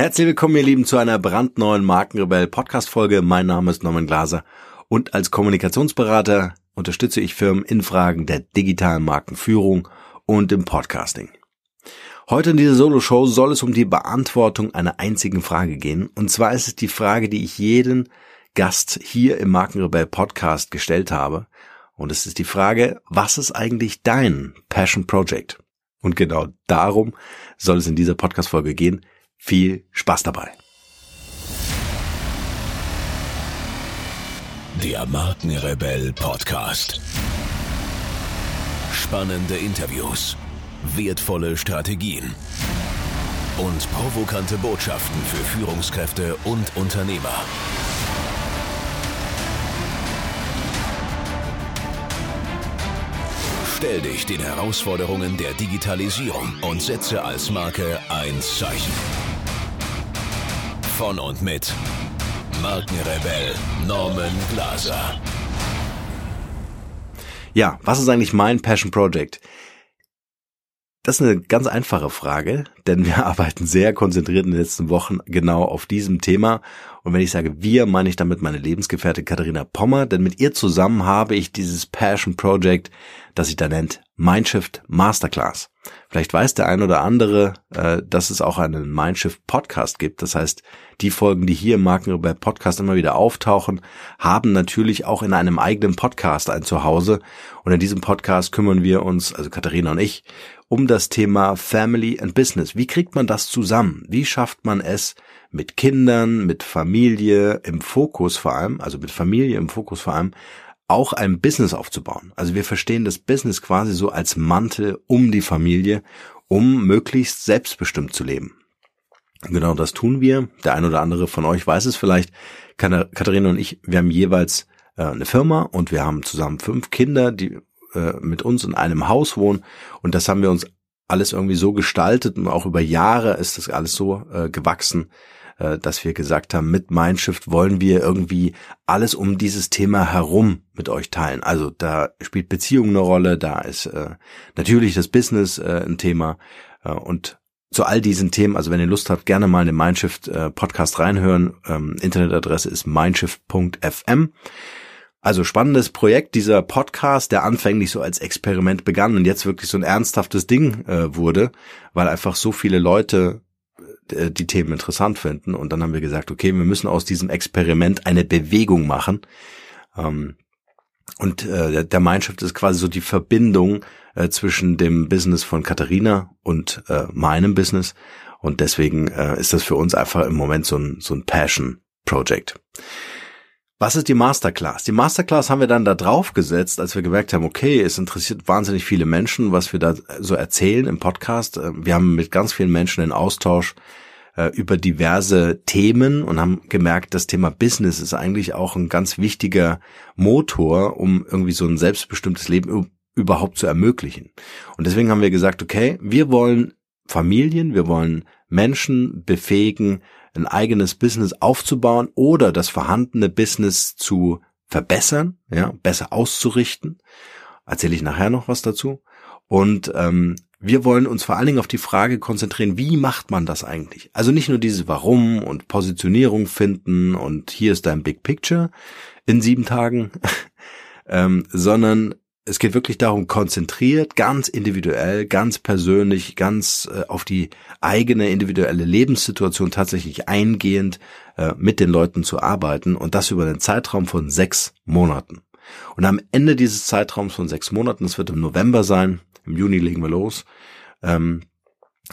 Herzlich willkommen, ihr Lieben, zu einer brandneuen Markenrebell Podcast Folge. Mein Name ist Norman Glaser und als Kommunikationsberater unterstütze ich Firmen in Fragen der digitalen Markenführung und im Podcasting. Heute in dieser Solo-Show soll es um die Beantwortung einer einzigen Frage gehen. Und zwar ist es die Frage, die ich jeden Gast hier im Markenrebell Podcast gestellt habe. Und es ist die Frage, was ist eigentlich dein Passion Project? Und genau darum soll es in dieser Podcast-Folge gehen. Viel Spaß dabei. Der Markenrebell Podcast. Spannende Interviews, wertvolle Strategien und provokante Botschaften für Führungskräfte und Unternehmer. Stell dich den Herausforderungen der Digitalisierung und setze als Marke ein Zeichen. Von und mit Markenrebell Norman Glaser. Ja, was ist eigentlich mein Passion Project? Das ist eine ganz einfache Frage, denn wir arbeiten sehr konzentriert in den letzten Wochen genau auf diesem Thema. Und wenn ich sage wir, meine ich damit meine Lebensgefährtin Katharina Pommer, denn mit ihr zusammen habe ich dieses Passion Project, das sich da nennt Mindshift Masterclass. Vielleicht weiß der ein oder andere, äh, dass es auch einen Mindshift Podcast gibt. Das heißt, die Folgen, die hier im Markenrebell Podcast immer wieder auftauchen, haben natürlich auch in einem eigenen Podcast ein Zuhause. Und in diesem Podcast kümmern wir uns, also Katharina und ich, um das Thema Family and Business. Wie kriegt man das zusammen? Wie schafft man es mit Kindern, mit Familie im Fokus vor allem, also mit Familie im Fokus vor allem, auch ein Business aufzubauen. Also wir verstehen das Business quasi so als Mantel um die Familie, um möglichst selbstbestimmt zu leben. Genau das tun wir. Der ein oder andere von euch weiß es vielleicht. Katharina und ich, wir haben jeweils äh, eine Firma und wir haben zusammen fünf Kinder, die äh, mit uns in einem Haus wohnen. Und das haben wir uns alles irgendwie so gestaltet und auch über Jahre ist das alles so äh, gewachsen, dass wir gesagt haben, mit Mindshift wollen wir irgendwie alles um dieses Thema herum mit euch teilen. Also da spielt Beziehung eine Rolle, da ist äh, natürlich das Business äh, ein Thema äh, und zu all diesen Themen, also wenn ihr Lust habt, gerne mal in den Mindshift äh, Podcast reinhören. Ähm, Internetadresse ist mindshift.fm. Also spannendes Projekt, dieser Podcast, der anfänglich so als Experiment begann und jetzt wirklich so ein ernsthaftes Ding äh, wurde, weil einfach so viele Leute äh, die Themen interessant finden. Und dann haben wir gesagt, okay, wir müssen aus diesem Experiment eine Bewegung machen. Ähm, und äh, der Mindshift ist quasi so die Verbindung äh, zwischen dem Business von Katharina und äh, meinem Business. Und deswegen äh, ist das für uns einfach im Moment so ein, so ein Passion Project. Was ist die Masterclass? Die Masterclass haben wir dann da drauf gesetzt, als wir gemerkt haben, okay, es interessiert wahnsinnig viele Menschen, was wir da so erzählen im Podcast. Äh, wir haben mit ganz vielen Menschen den Austausch äh, über diverse Themen und haben gemerkt, das Thema Business ist eigentlich auch ein ganz wichtiger Motor, um irgendwie so ein selbstbestimmtes Leben überhaupt zu ermöglichen. Und deswegen haben wir gesagt, okay, wir wollen Familien, wir wollen Menschen befähigen, ein eigenes Business aufzubauen oder das vorhandene Business zu verbessern, ja, besser auszurichten. Erzähle ich nachher noch was dazu. Und ähm, wir wollen uns vor allen Dingen auf die Frage konzentrieren, wie macht man das eigentlich? Also nicht nur dieses Warum und Positionierung finden und hier ist dein Big Picture in sieben Tagen, ähm, sondern es geht wirklich darum, konzentriert, ganz individuell, ganz persönlich, ganz äh, auf die eigene individuelle Lebenssituation tatsächlich eingehend äh, mit den Leuten zu arbeiten und das über einen Zeitraum von sechs Monaten. Und am Ende dieses Zeitraums von sechs Monaten, das wird im November sein, im Juni legen wir los, ähm,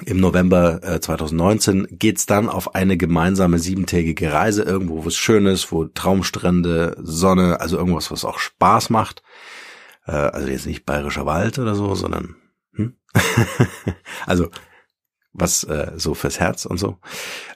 im November äh, 2019 geht's dann auf eine gemeinsame siebentägige Reise irgendwo, wo es schön ist, wo Traumstrände, Sonne, also irgendwas, was auch Spaß macht. Äh, also jetzt nicht bayerischer Wald oder so, sondern hm? also was äh, so fürs Herz und so.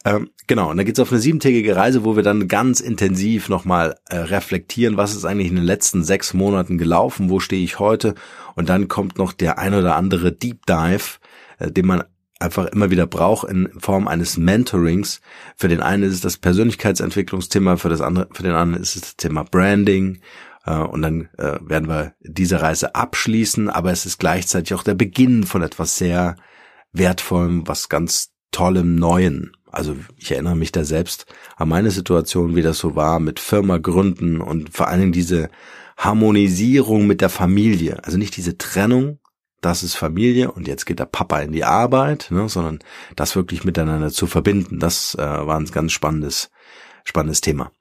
Ähm, genau, und da geht's auf eine siebentägige Reise, wo wir dann ganz intensiv nochmal äh, reflektieren, was ist eigentlich in den letzten sechs Monaten gelaufen, wo stehe ich heute und dann kommt noch der ein oder andere Deep Dive, äh, den man einfach immer wieder braucht in Form eines Mentorings. Für den einen ist es das Persönlichkeitsentwicklungsthema, für das andere, für den anderen ist es das Thema Branding und dann äh, werden wir diese Reise abschließen, aber es ist gleichzeitig auch der Beginn von etwas sehr Wertvollem, was ganz Tollem Neuen. Also ich erinnere mich da selbst an meine Situation, wie das so war mit Firma gründen und vor allen Dingen diese Harmonisierung mit der Familie. Also nicht diese Trennung, das ist Familie und jetzt geht der Papa in die Arbeit, ne, sondern das wirklich miteinander zu verbinden. Das äh, war ein ganz spannendes, spannendes Thema.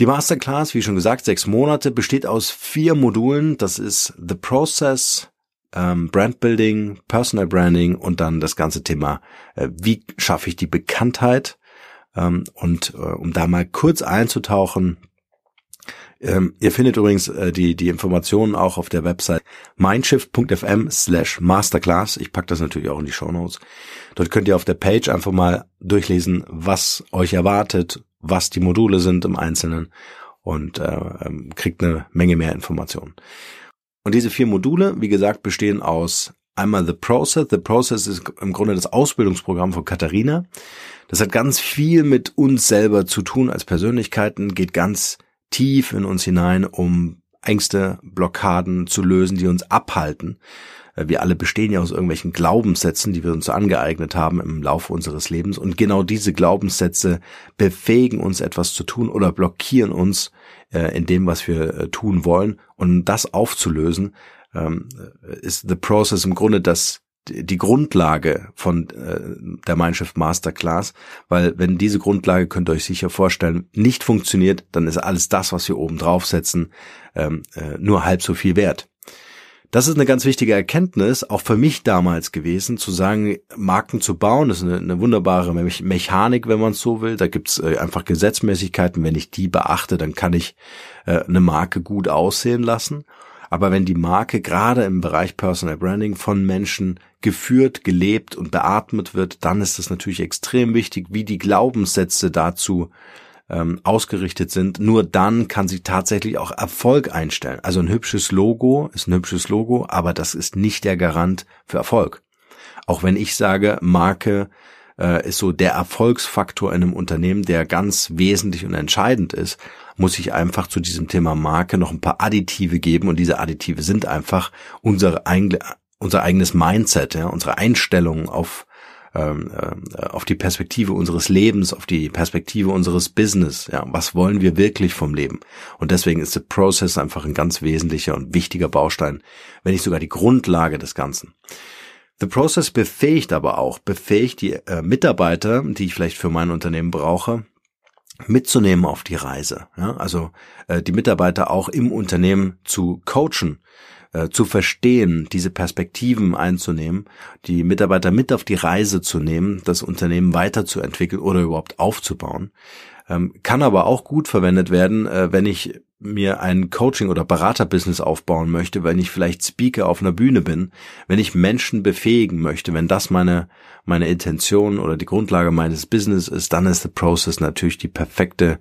Die Masterclass, wie schon gesagt, sechs Monate, besteht aus vier Modulen. Das ist The Process, ähm, Brand Building, Personal Branding und dann das ganze Thema, äh, wie schaffe ich die Bekanntheit. Ähm, und äh, um da mal kurz einzutauchen, ähm, ihr findet übrigens äh, die, die Informationen auch auf der Website mindshift.fm slash masterclass. Ich packe das natürlich auch in die Show Notes. Dort könnt ihr auf der Page einfach mal durchlesen, was euch erwartet, was die Module sind im Einzelnen und äh, ähm, kriegt eine Menge mehr Informationen. Und diese vier Module, wie gesagt, bestehen aus einmal The Process. The Process ist im Grunde das Ausbildungsprogramm von Katharina. Das hat ganz viel mit uns selber zu tun als Persönlichkeiten, geht ganz tief in uns hinein, um Ängste, Blockaden zu lösen, die uns abhalten. Äh, wir alle bestehen ja aus irgendwelchen Glaubenssätzen, die wir uns angeeignet haben im Laufe unseres Lebens. Und genau diese Glaubenssätze befähigen uns etwas zu tun oder blockieren uns äh, in dem, was wir äh, tun wollen. Und das aufzulösen, ähm, ist the process im Grunde das die Grundlage von der Mindshift Masterclass, weil wenn diese Grundlage, könnt ihr euch sicher vorstellen, nicht funktioniert, dann ist alles das, was wir oben draufsetzen, ähm, äh, nur halb so viel wert. Das ist eine ganz wichtige Erkenntnis, auch für mich damals gewesen, zu sagen, Marken zu bauen, ist eine, eine wunderbare Mechanik, wenn man es so will. Da gibt's äh, einfach Gesetzmäßigkeiten. Wenn ich die beachte, dann kann ich äh, eine Marke gut aussehen lassen. Aber wenn die Marke gerade im Bereich Personal Branding von Menschen geführt, gelebt und beatmet wird, dann ist es natürlich extrem wichtig, wie die Glaubenssätze dazu ähm, ausgerichtet sind. Nur dann kann sie tatsächlich auch Erfolg einstellen. Also ein hübsches Logo ist ein hübsches Logo, aber das ist nicht der Garant für Erfolg. Auch wenn ich sage, Marke äh, ist so der Erfolgsfaktor in einem Unternehmen, der ganz wesentlich und entscheidend ist, muss ich einfach zu diesem Thema Marke noch ein paar Additive geben und diese Additive sind einfach unsere eigene, unser eigenes Mindset, ja, unsere Einstellung auf ähm, äh, auf die Perspektive unseres Lebens, auf die Perspektive unseres Business. Ja, was wollen wir wirklich vom Leben? Und deswegen ist der Process einfach ein ganz wesentlicher und wichtiger Baustein, wenn nicht sogar die Grundlage des Ganzen. The Process befähigt aber auch, befähigt die äh, Mitarbeiter, die ich vielleicht für mein Unternehmen brauche, mitzunehmen auf die Reise. Ja? Also äh, die Mitarbeiter auch im Unternehmen zu coachen, äh, zu verstehen, diese Perspektiven einzunehmen, die Mitarbeiter mit auf die Reise zu nehmen, das Unternehmen weiterzuentwickeln oder überhaupt aufzubauen. Ähm, kann aber auch gut verwendet werden, äh, wenn ich mir ein Coaching- oder Beraterbusiness aufbauen möchte, wenn ich vielleicht Speaker auf einer Bühne bin, wenn ich Menschen befähigen möchte, wenn das meine, meine Intention oder die Grundlage meines Business ist, dann ist The Process natürlich die perfekte,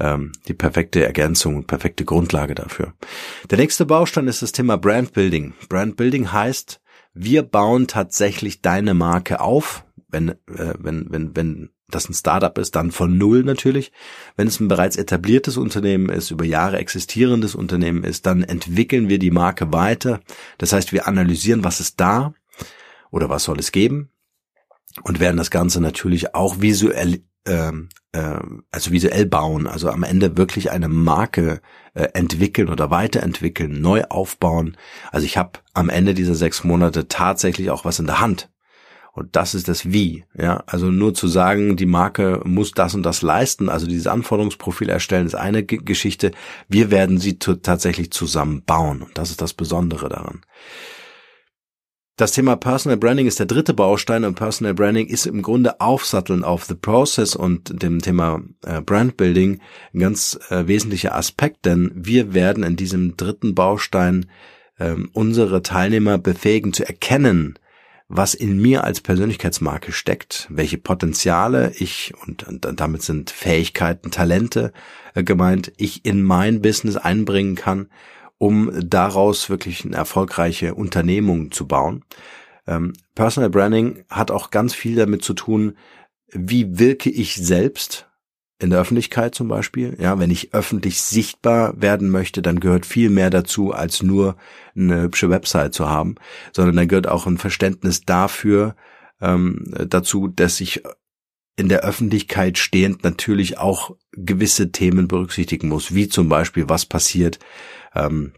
ähm, die perfekte Ergänzung und perfekte Grundlage dafür. Der nächste Baustein ist das Thema Brand Building. Brand Building heißt, wir bauen tatsächlich deine Marke auf, wenn, äh, wenn, wenn, wenn das ein Startup ist, dann von Null natürlich. Wenn es ein bereits etabliertes Unternehmen ist, über Jahre existierendes Unternehmen ist, dann entwickeln wir die Marke weiter. Das heißt, wir analysieren, was ist da oder was soll es geben und werden das Ganze natürlich auch visuell, äh, äh, also visuell bauen, also am Ende wirklich eine Marke äh, entwickeln oder weiterentwickeln, neu aufbauen. Also ich habe am Ende dieser sechs Monate tatsächlich auch was in der Hand. Und das ist das Wie. Ja, also nur zu sagen, die Marke muss das und das leisten, also dieses Anforderungsprofil erstellen, ist eine G Geschichte. Wir werden sie tatsächlich zusammen bauen. Und das ist das Besondere daran. Das Thema Personal Branding ist der dritte Baustein und Personal Branding ist im Grunde Aufsatteln auf The Process und dem Thema äh, Brand Building ein ganz äh, wesentlicher Aspekt, denn wir werden in diesem dritten Baustein äh, unsere Teilnehmer befähigen zu erkennen, was in mir als Persönlichkeitsmarke steckt, welche Potenziale ich und, und damit sind Fähigkeiten, Talente äh, gemeint, ich in mein Business einbringen kann, um daraus wirklich eine erfolgreiche Unternehmung zu bauen. Ähm, Personal Branding hat auch ganz viel damit zu tun, wie wirke ich selbst in der Öffentlichkeit zum Beispiel. Ja, wenn ich öffentlich sichtbar werden möchte, dann gehört viel mehr dazu, als nur eine hübsche Website zu haben, sondern dann gehört auch ein Verständnis dafür ähm, dazu, dass ich in der Öffentlichkeit stehend natürlich auch gewisse Themen berücksichtigen muss, wie zum Beispiel, was passiert ähm,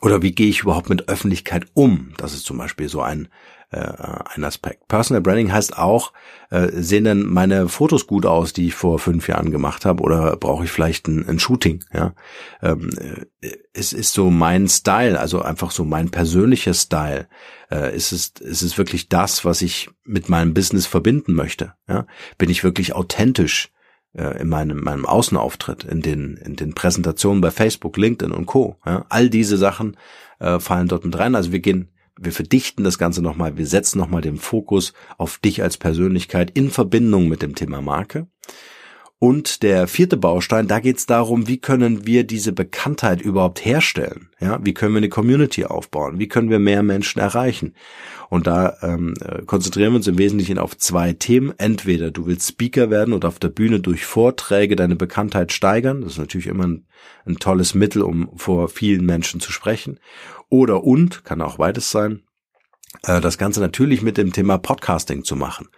oder wie gehe ich überhaupt mit Öffentlichkeit um. Das ist zum Beispiel so ein äh, ein Aspekt. Personal Branding heißt auch, äh, sehen denn meine Fotos gut aus, die ich vor fünf Jahren gemacht habe, oder brauche ich vielleicht ein, ein Shooting? Ja, ähm, äh, es ist so mein Style, also einfach so mein persönlicher Style. Äh, ist es ist es wirklich das, was ich mit meinem Business verbinden möchte? Ja, bin ich wirklich authentisch? äh, in meinem, meinem Außenauftritt, in den, in den Präsentationen bei Facebook, LinkedIn und Co. Ja, all diese Sachen äh, fallen dort mit rein. Also wir gehen wir verdichten das Ganze nochmal, wir setzen nochmal den Fokus auf dich als Persönlichkeit in Verbindung mit dem Thema Marke. Und der vierte Baustein, da geht es darum, wie können wir diese Bekanntheit überhaupt herstellen? Ja, wie können wir eine Community aufbauen? Wie können wir mehr Menschen erreichen? Und da ähm, äh, konzentrieren wir uns im Wesentlichen auf zwei Themen. Entweder du willst Speaker werden und auf der Bühne durch Vorträge deine Bekanntheit steigern. Das ist natürlich immer ein, ein tolles Mittel, um vor vielen Menschen zu sprechen. Oder und, kann auch beides sein, äh, das Ganze natürlich mit dem Thema Podcasting zu machen.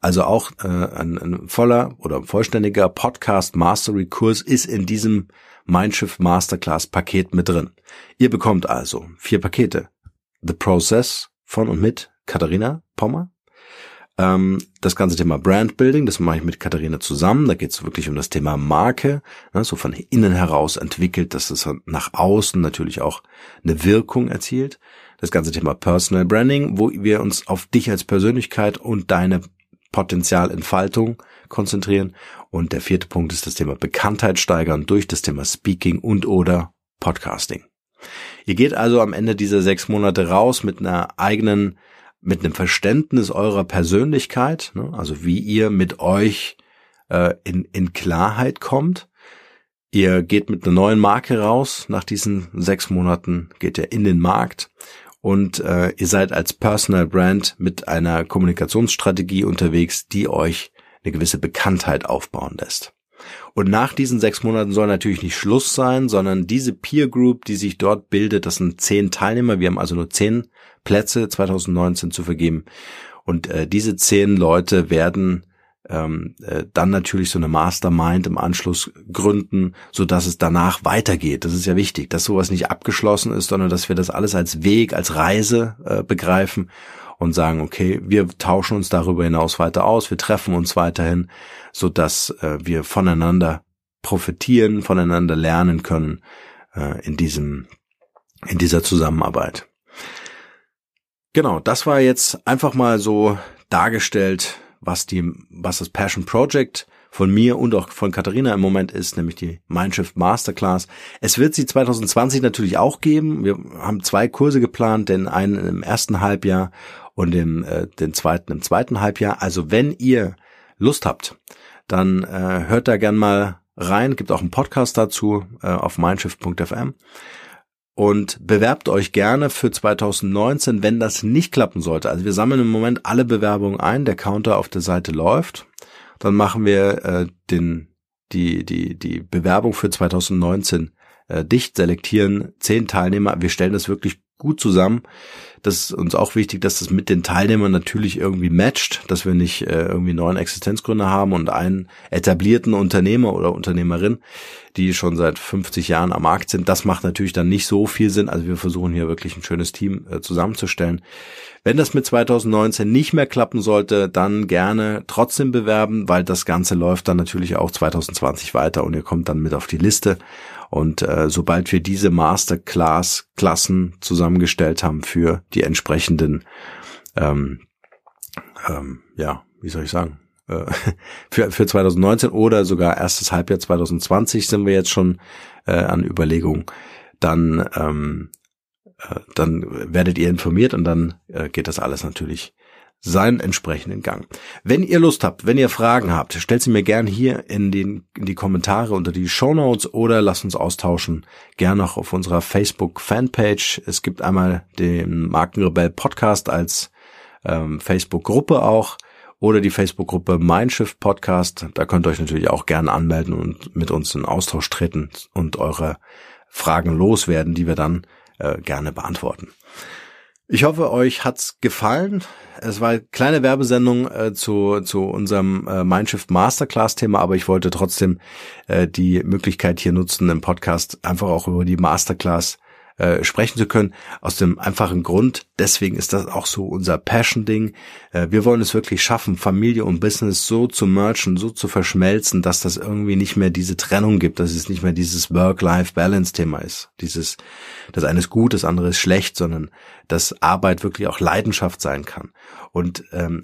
Also auch äh, ein, ein voller oder vollständiger Podcast Mastery Kurs ist in diesem Mindshift Masterclass Paket mit drin. Ihr bekommt also vier Pakete. The Process von und mit Katharina Pommer. Ähm, das ganze Thema Brandbuilding, das mache ich mit Katharina zusammen. Da geht es wirklich um das Thema Marke, ne, so von innen heraus entwickelt, dass es nach außen natürlich auch eine Wirkung erzielt. Das ganze Thema Personal Branding, wo wir uns auf dich als Persönlichkeit und deine Potenzialentfaltung konzentrieren. Und der vierte Punkt ist das Thema Bekanntheit steigern durch das Thema Speaking und oder Podcasting. Ihr geht also am Ende dieser sechs Monate raus mit einer eigenen mit einem Verständnis eurer Persönlichkeit, ne, also wie ihr mit euch äh, in, in Klarheit kommt. Ihr geht mit einer neuen Marke raus. Nach diesen sechs Monaten geht ihr in den Markt und äh, ihr seid als Personal Brand mit einer Kommunikationsstrategie unterwegs, die euch eine gewisse Bekanntheit aufbauen lässt. Und nach diesen sechs Monaten soll natürlich nicht Schluss sein, sondern diese Peer Group, die sich dort bildet, das sind zehn Teilnehmer. Wir haben also nur zehn Plätze 2019 zu vergeben. Und äh, diese zehn Leute werden ähm, äh, dann natürlich so eine Mastermind im Anschluss gründen, so dass es danach weitergeht. Das ist ja wichtig, dass sowas nicht abgeschlossen ist, sondern dass wir das alles als Weg, als Reise äh, begreifen und sagen, okay, wir tauschen uns darüber hinaus weiter aus, wir treffen uns weiterhin, so dass äh, wir voneinander profitieren, voneinander lernen können äh, in diesem in dieser Zusammenarbeit. Genau, das war jetzt einfach mal so dargestellt, was die, was das Passion Project von mir und auch von Katharina im Moment ist, nämlich die Mindshift Masterclass. Es wird sie 2020 natürlich auch geben. Wir haben zwei Kurse geplant, den einen im ersten Halbjahr und im, äh, den zweiten im zweiten Halbjahr. Also wenn ihr Lust habt, dann äh, hört da gern mal rein. Gibt auch einen Podcast dazu äh, auf mindshift.fm und bewerbt euch gerne für 2019, wenn das nicht klappen sollte. Also wir sammeln im Moment alle Bewerbungen ein, der Counter auf der Seite läuft. Dann machen wir äh, den die die die Bewerbung für 2019 äh, dicht, selektieren zehn Teilnehmer. Wir stellen das wirklich gut zusammen. Das ist uns auch wichtig, dass das mit den Teilnehmern natürlich irgendwie matcht, dass wir nicht äh, irgendwie neuen Existenzgründer haben und einen etablierten Unternehmer oder Unternehmerin, die schon seit 50 Jahren am Markt sind. Das macht natürlich dann nicht so viel Sinn. Also wir versuchen hier wirklich ein schönes Team äh, zusammenzustellen. Wenn das mit 2019 nicht mehr klappen sollte, dann gerne trotzdem bewerben, weil das Ganze läuft dann natürlich auch 2020 weiter und ihr kommt dann mit auf die Liste. Und äh, sobald wir diese Masterclass-Klassen zusammengestellt haben für die entsprechenden, ähm, ähm, ja, wie soll ich sagen, äh, für, für 2019 oder sogar erstes Halbjahr 2020 sind wir jetzt schon äh, an Überlegungen, dann ähm, äh, dann werdet ihr informiert und dann äh, geht das alles natürlich seinen entsprechenden Gang. Wenn ihr Lust habt, wenn ihr Fragen habt, stellt sie mir gern hier in, den, in die Kommentare unter die Show Notes oder lasst uns austauschen, gern auch auf unserer Facebook Fanpage. Es gibt einmal den Markenrebell Podcast als ähm, Facebook-Gruppe auch oder die Facebook-Gruppe Mindshift Podcast. Da könnt ihr euch natürlich auch gerne anmelden und mit uns in Austausch treten und eure Fragen loswerden, die wir dann äh, gerne beantworten. Ich hoffe, euch hat's gefallen. Es war eine kleine Werbesendung äh, zu, zu unserem äh, Mindshift Masterclass Thema, aber ich wollte trotzdem äh, die Möglichkeit hier nutzen, im Podcast einfach auch über die Masterclass äh, sprechen zu können. Aus dem einfachen Grund, deswegen ist das auch so unser Passion-Ding. Äh, wir wollen es wirklich schaffen, Familie und Business so zu merchen, so zu verschmelzen, dass das irgendwie nicht mehr diese Trennung gibt, dass es nicht mehr dieses Work-Life-Balance-Thema ist. Dieses, das eine ist gut, das andere ist schlecht, sondern dass Arbeit wirklich auch Leidenschaft sein kann. Und ähm,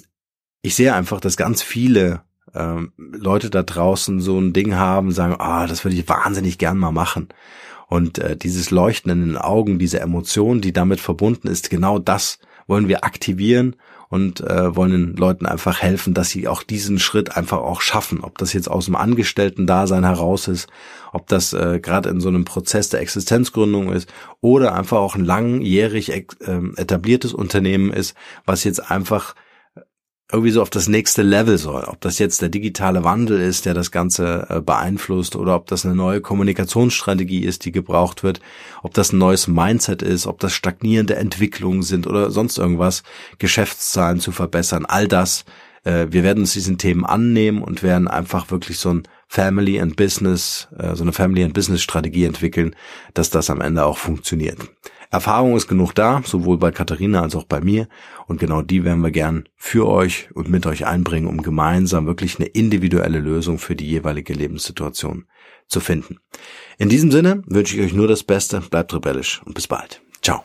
ich sehe einfach, dass ganz viele ähm, Leute da draußen so ein Ding haben, sagen, ah, das würde ich wahnsinnig gern mal machen. Und äh, dieses Leuchten in den Augen, diese Emotion, die damit verbunden ist, genau das wollen wir aktivieren und äh, wollen den Leuten einfach helfen, dass sie auch diesen Schritt einfach auch schaffen. Ob das jetzt aus dem Angestellten-Dasein heraus ist, ob das äh, gerade in so einem Prozess der Existenzgründung ist oder einfach auch ein langjährig äh, etabliertes Unternehmen ist, was jetzt einfach irgendwie so auf das nächste Level soll. Ob das jetzt der digitale Wandel ist, der das Ganze äh, beeinflusst, oder ob das eine neue Kommunikationsstrategie ist, die gebraucht wird, ob das ein neues Mindset ist, ob das stagnierende Entwicklungen sind oder sonst irgendwas, Geschäftszahlen zu verbessern, all das. Äh, wir werden uns diesen Themen annehmen und werden einfach wirklich so ein Family and Business, äh, so eine Family and Business Strategie entwickeln, dass das am Ende auch funktioniert. Erfahrung ist genug da, sowohl bei Katharina als auch bei mir. Und genau die werden wir gern für euch und mit euch einbringen, um gemeinsam wirklich eine individuelle Lösung für die jeweilige Lebenssituation zu finden. In diesem Sinne wünsche ich euch nur das Beste, bleibt rebellisch und bis bald. Ciao.